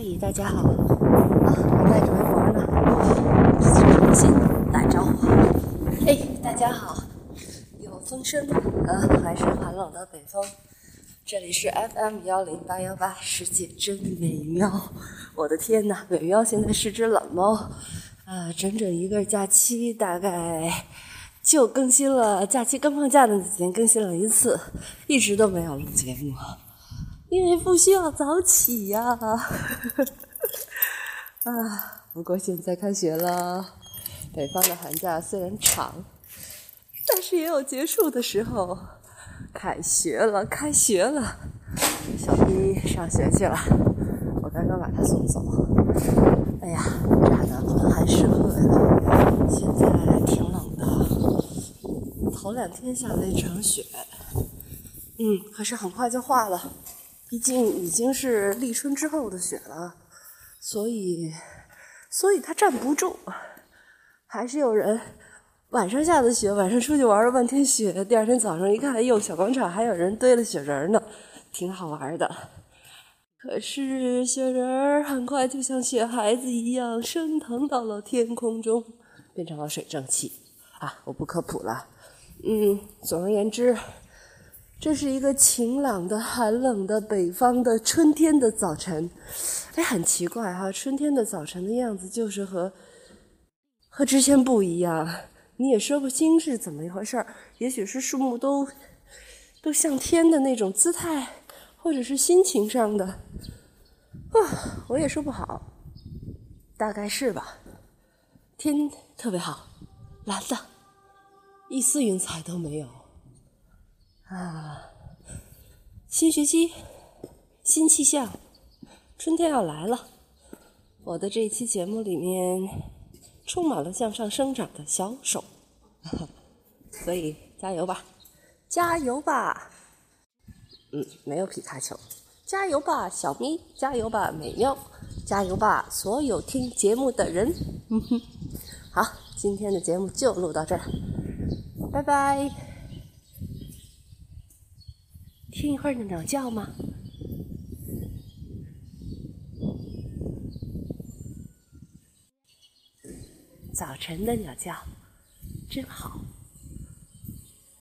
嘿，大家好！啊，我带着微博呢，重新打招呼。嘿，大家好！有风声吗？啊，还是寒冷的北风。这里是 FM 幺零八幺八，世界真美妙。我的天哪，美妙现在是只懒猫。啊，整整一个假期，大概就更新了假期刚放假的几天更新了一次，一直都没有录节目。因为不需要早起呀，啊！不过现在开学了，北方的寒假虽然长，但是也有结束的时候。开学了，开学了，小咪上学去了，我刚刚把他送走。哎呀，乍暖还湿热呀，现在挺冷的，头两天下了一场雪，嗯，可是很快就化了。毕竟已经是立春之后的雪了，所以，所以它站不住。还是有人晚上下的雪，晚上出去玩了半天雪，第二天早上一看，哎呦，小广场还有人堆了雪人呢，挺好玩的。可是雪人很快就像雪孩子一样升腾到了天空中，变成了水蒸气。啊，我不科普了。嗯，总而言之。这是一个晴朗的、寒冷的北方的春天的早晨，哎，很奇怪哈，春天的早晨的样子就是和和之前不一样，你也说不清是怎么一回事儿，也许是树木都都向天的那种姿态，或者是心情上的，啊，我也说不好，大概是吧。天特别好，蓝的，一丝云彩都没有。啊，新学期，新气象，春天要来了。我的这一期节目里面充满了向上生长的小手，所以加油吧，加油吧！嗯，没有皮卡丘，加油吧，小咪，加油吧，美妙，加油吧，所有听节目的人。嗯哼，好，今天的节目就录到这儿，拜拜。听一会儿鸟叫吗？早晨的鸟叫真好。